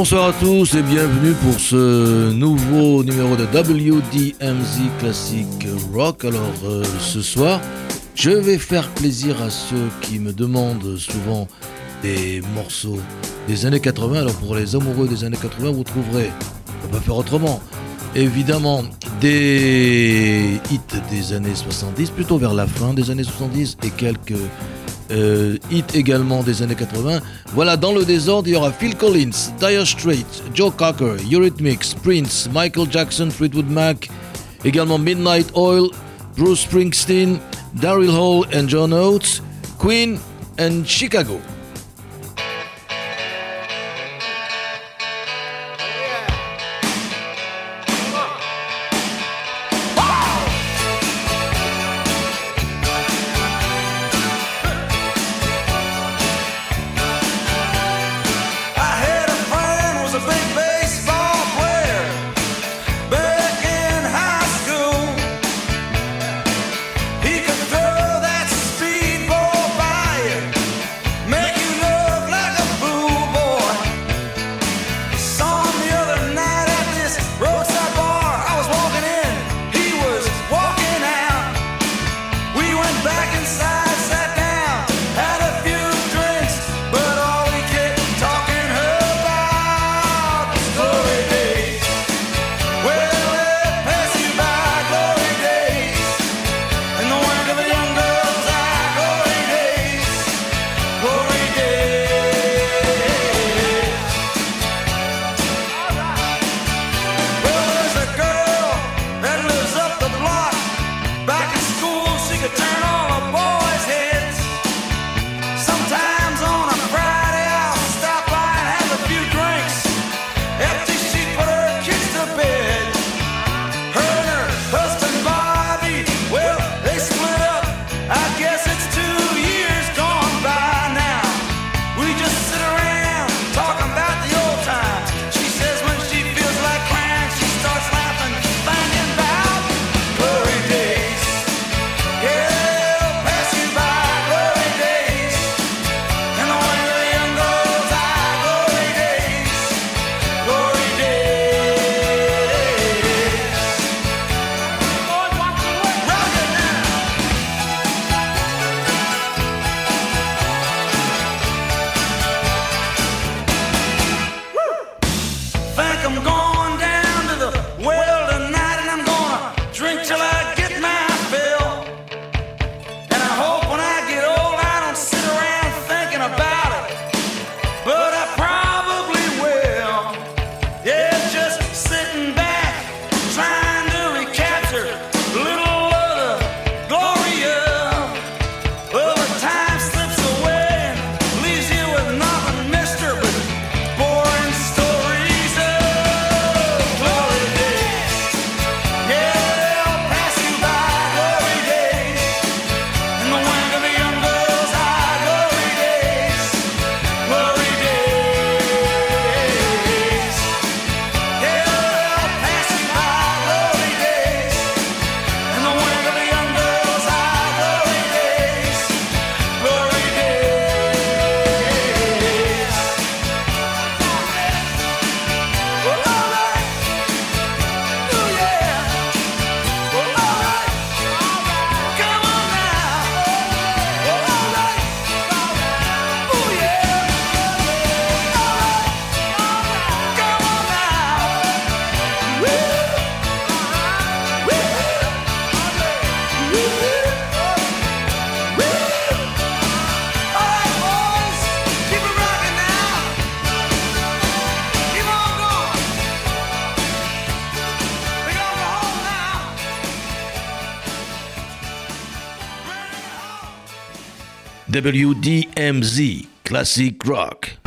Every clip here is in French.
Bonsoir à tous et bienvenue pour ce nouveau numéro de WDMZ Classic Rock. Alors euh, ce soir, je vais faire plaisir à ceux qui me demandent souvent des morceaux des années 80. Alors pour les amoureux des années 80, vous trouverez, on va faire autrement, évidemment des hits des années 70, plutôt vers la fin des années 70 et quelques euh, hit également des années 80. Voilà, dans le désordre, il y aura Phil Collins, Dire Straits, Joe Cocker, Eurythmics, Prince, Michael Jackson, Fleetwood Mac, également Midnight Oil, Bruce Springsteen, Daryl Hall and John Oates, Queen and Chicago. WDMZ Classic Rock.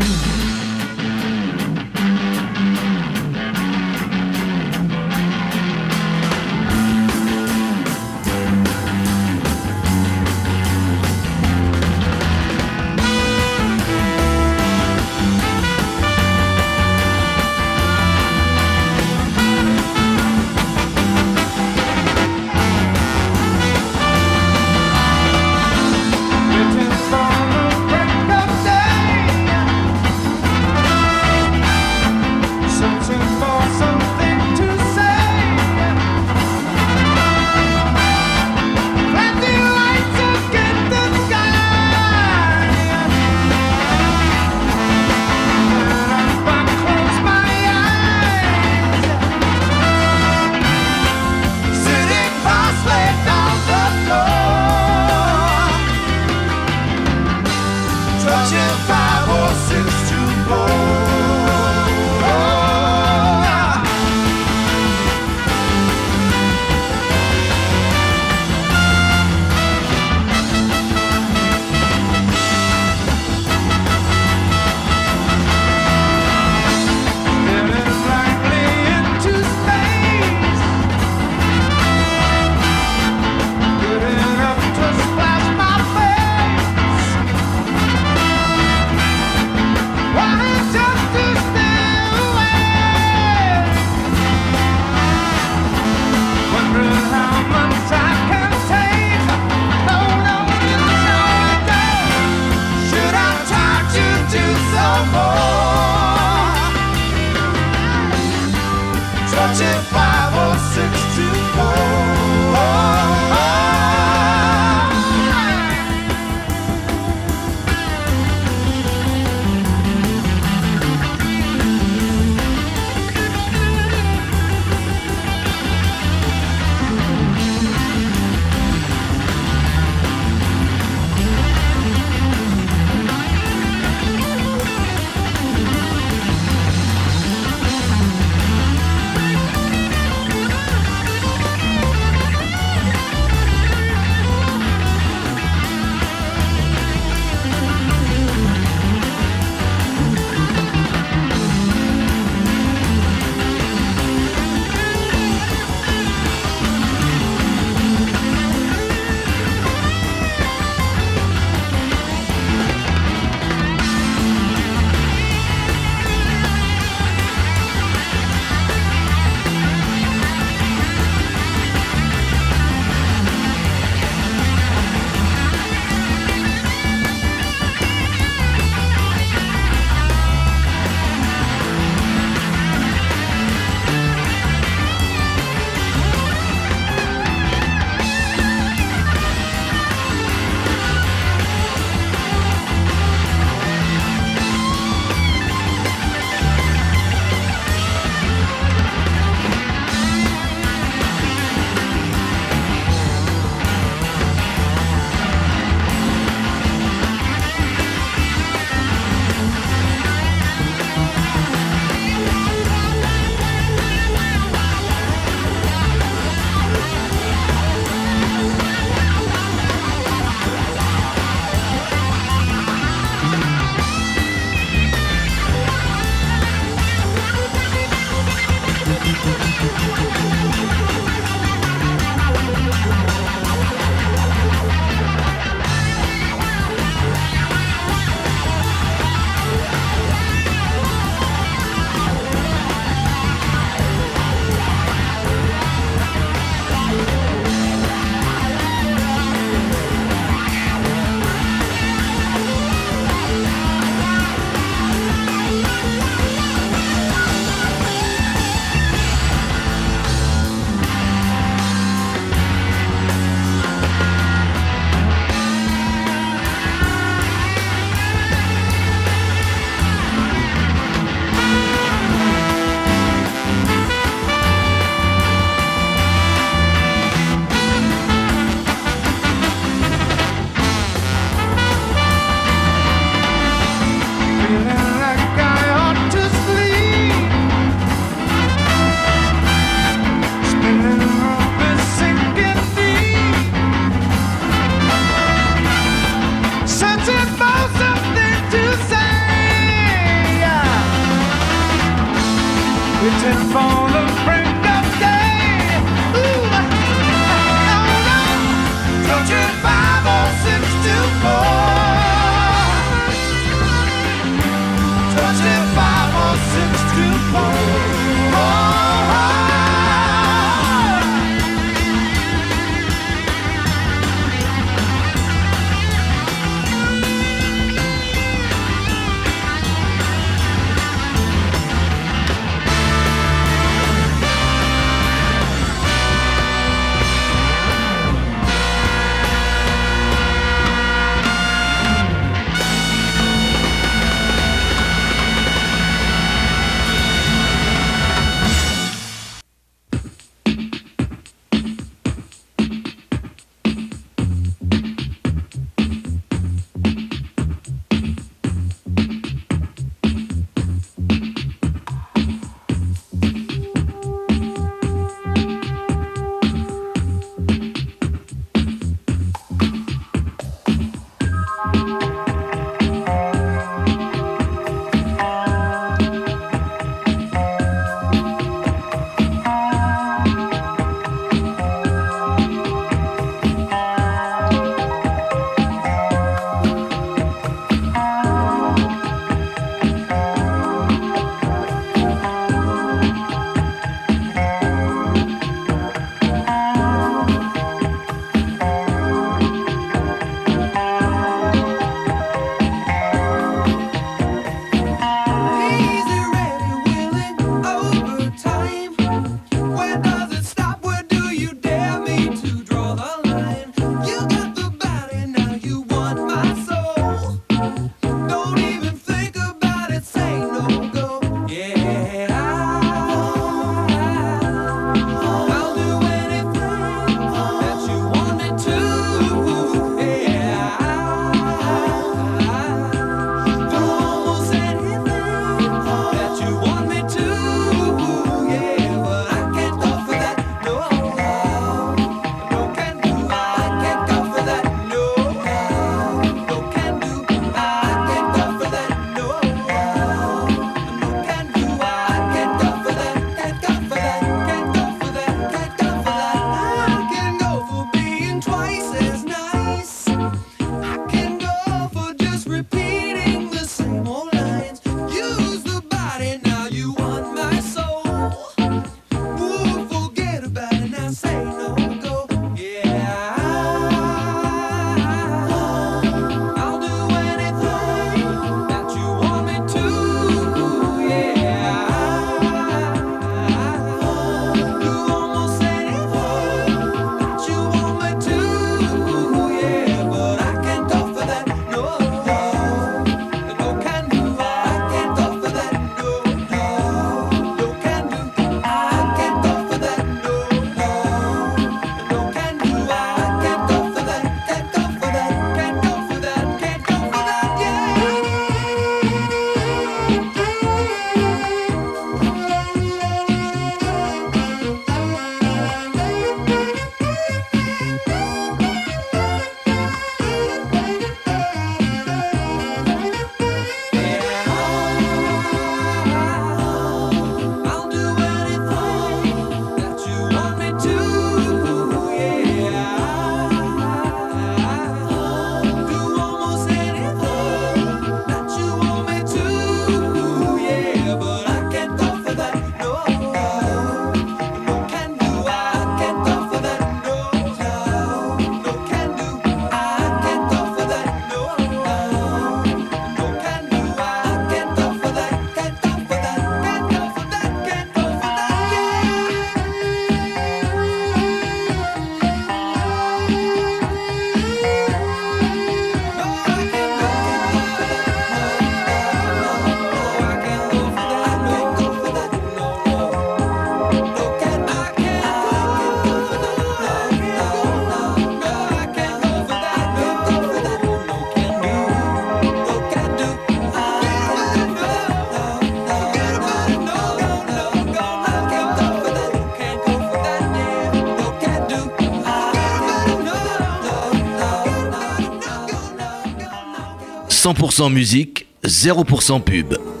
100% musique, 0% pub.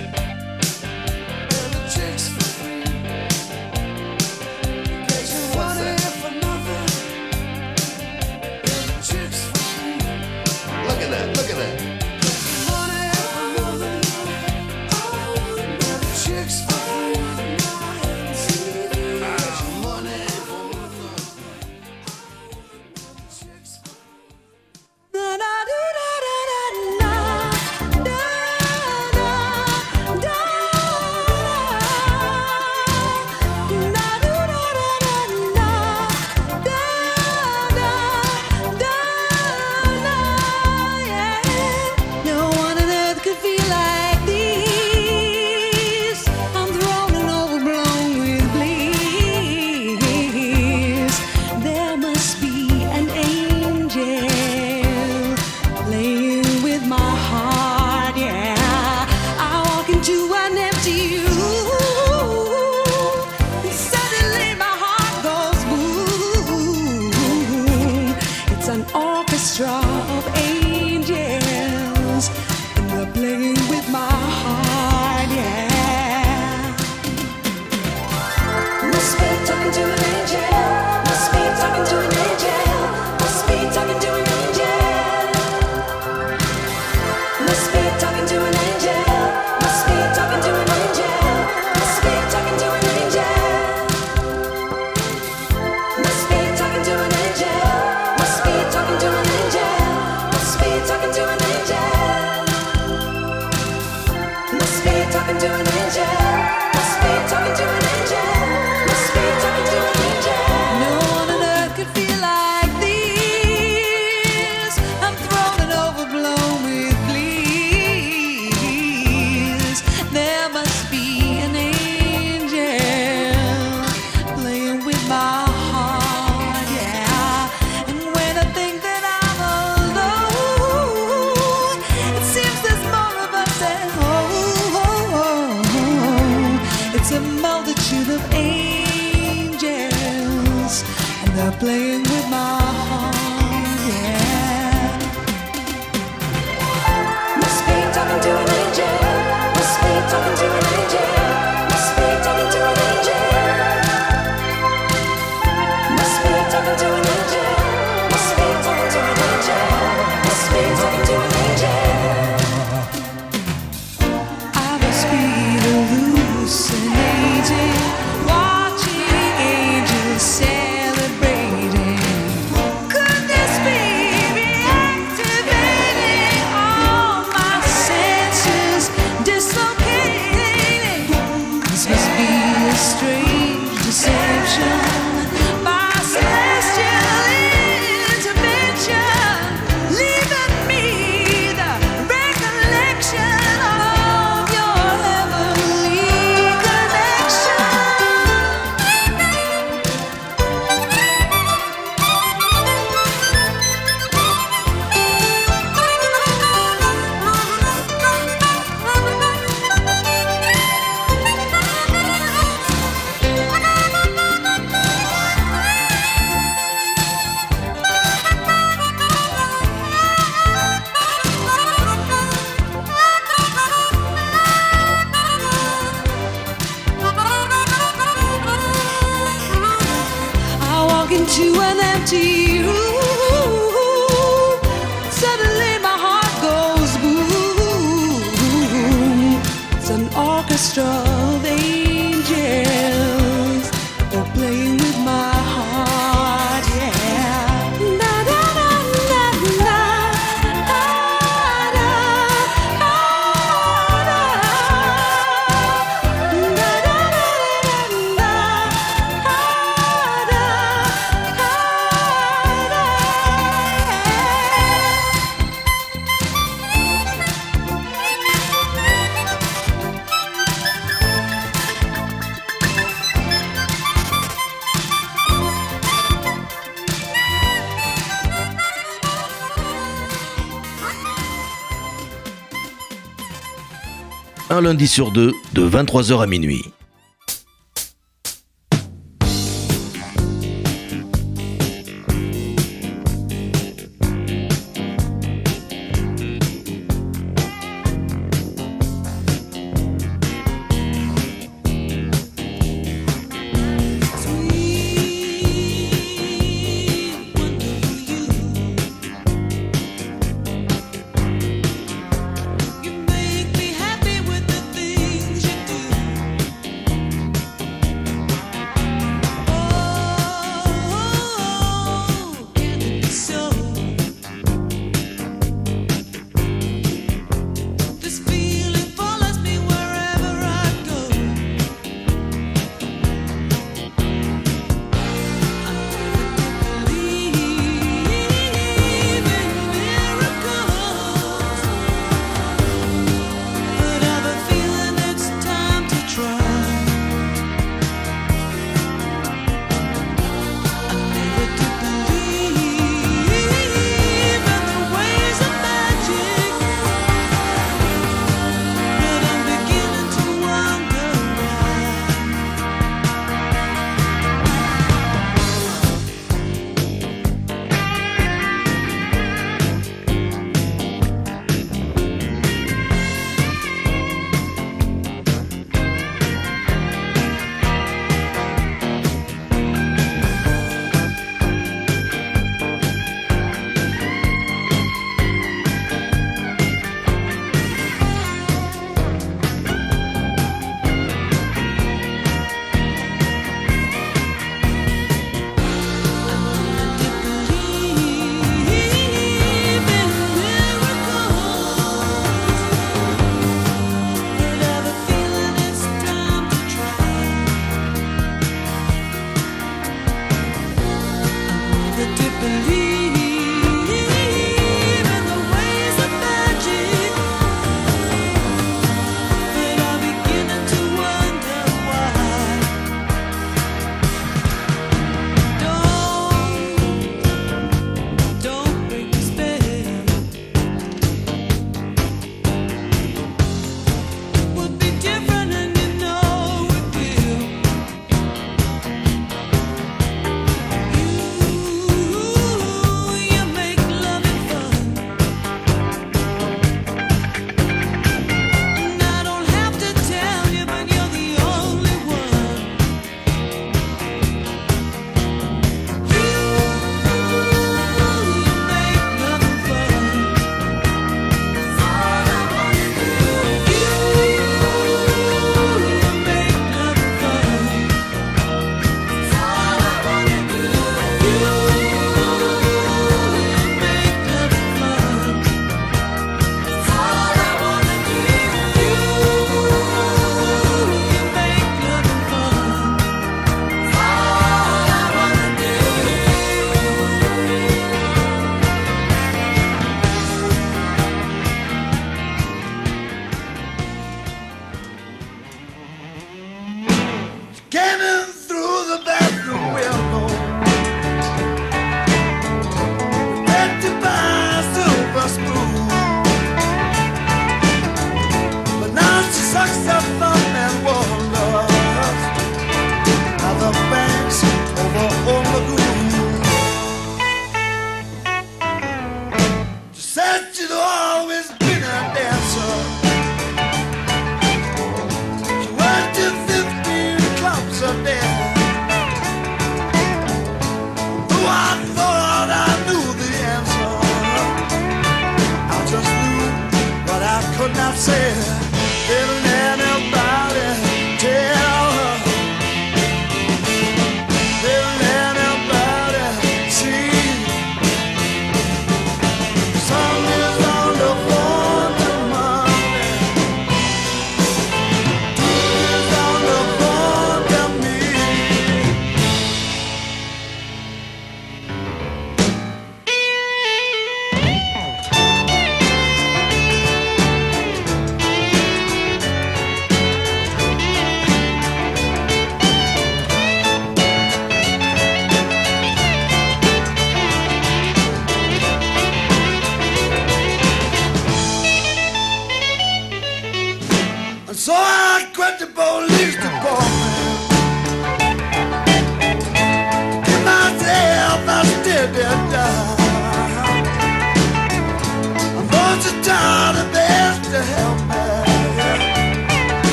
to Un lundi sur deux, de 23h à minuit.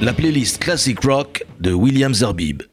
La playlist Classic Rock de William Zerbib.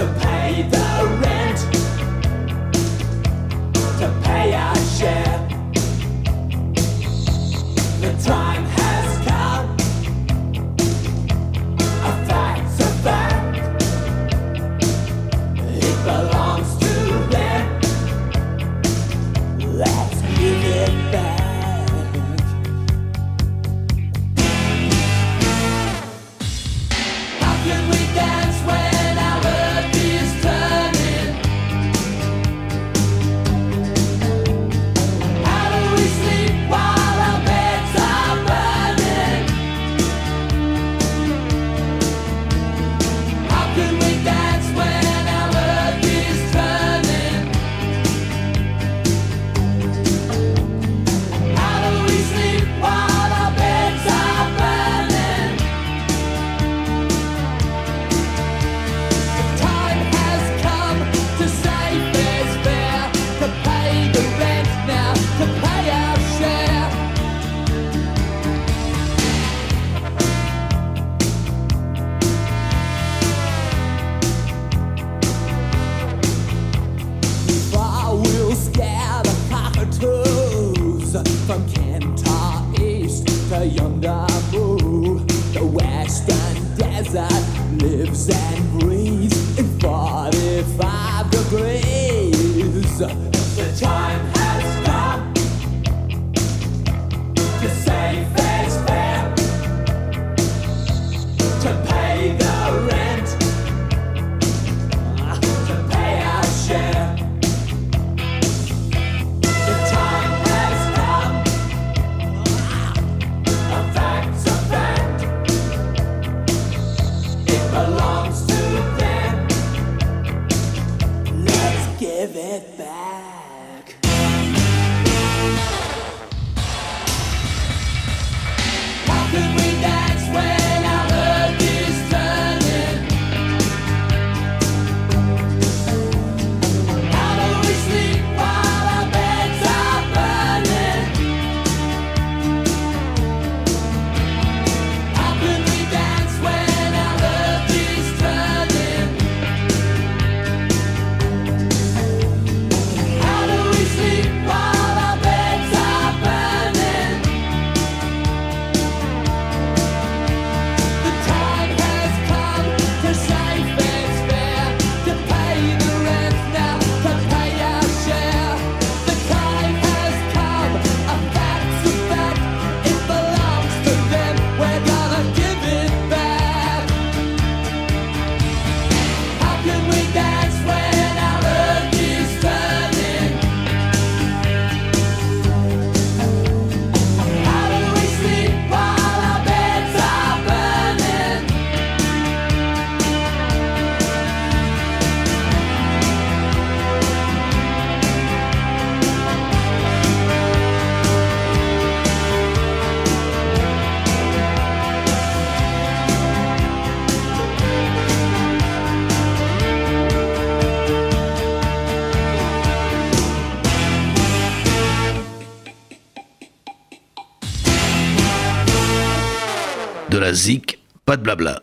to pay the rent, to pay our share. The time and in 45 degrees. The time pas de blabla.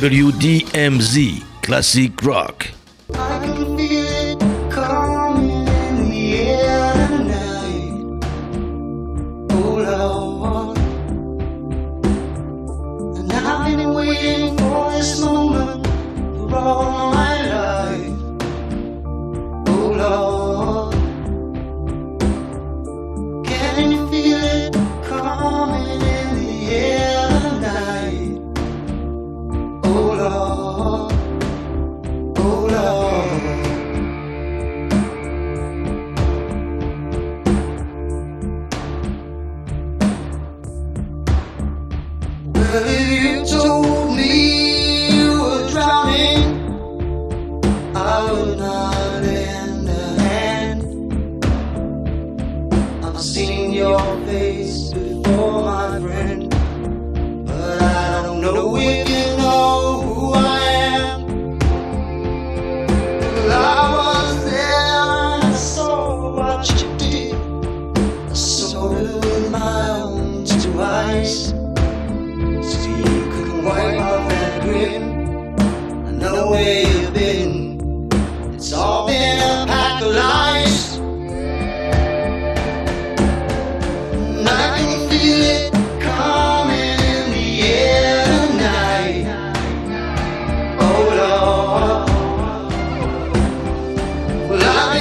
WDMZ Classic Rock.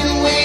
driving away.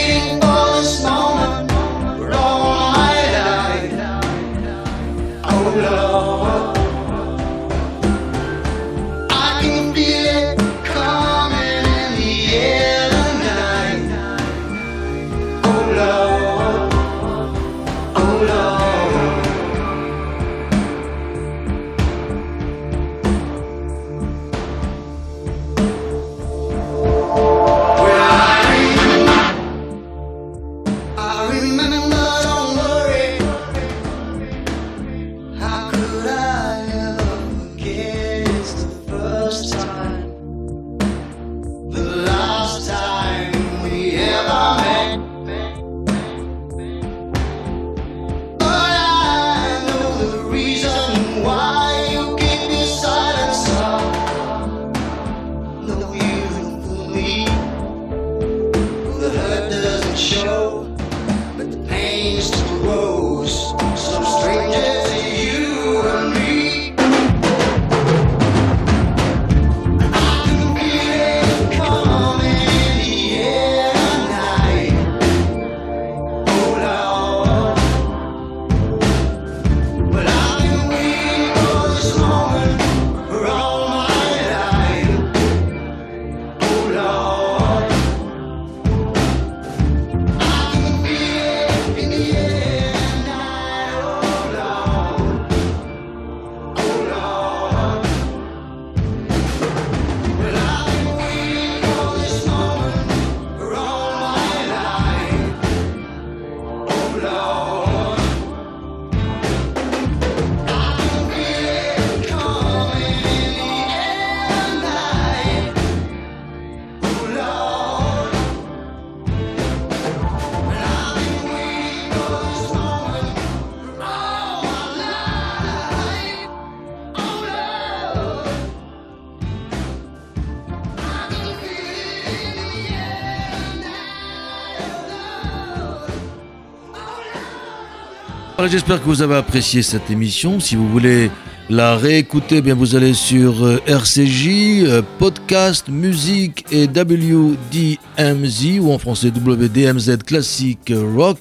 J'espère que vous avez apprécié cette émission. Si vous voulez la réécouter, eh bien vous allez sur euh, RCJ, euh, podcast, musique et WDMZ ou en français WDMZ Classic rock.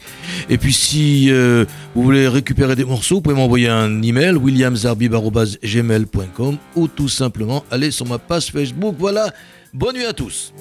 Et puis si euh, vous voulez récupérer des morceaux, vous pouvez m'envoyer un email williamzarbi@gmail.com ou tout simplement aller sur ma page Facebook. Voilà, bonne nuit à tous.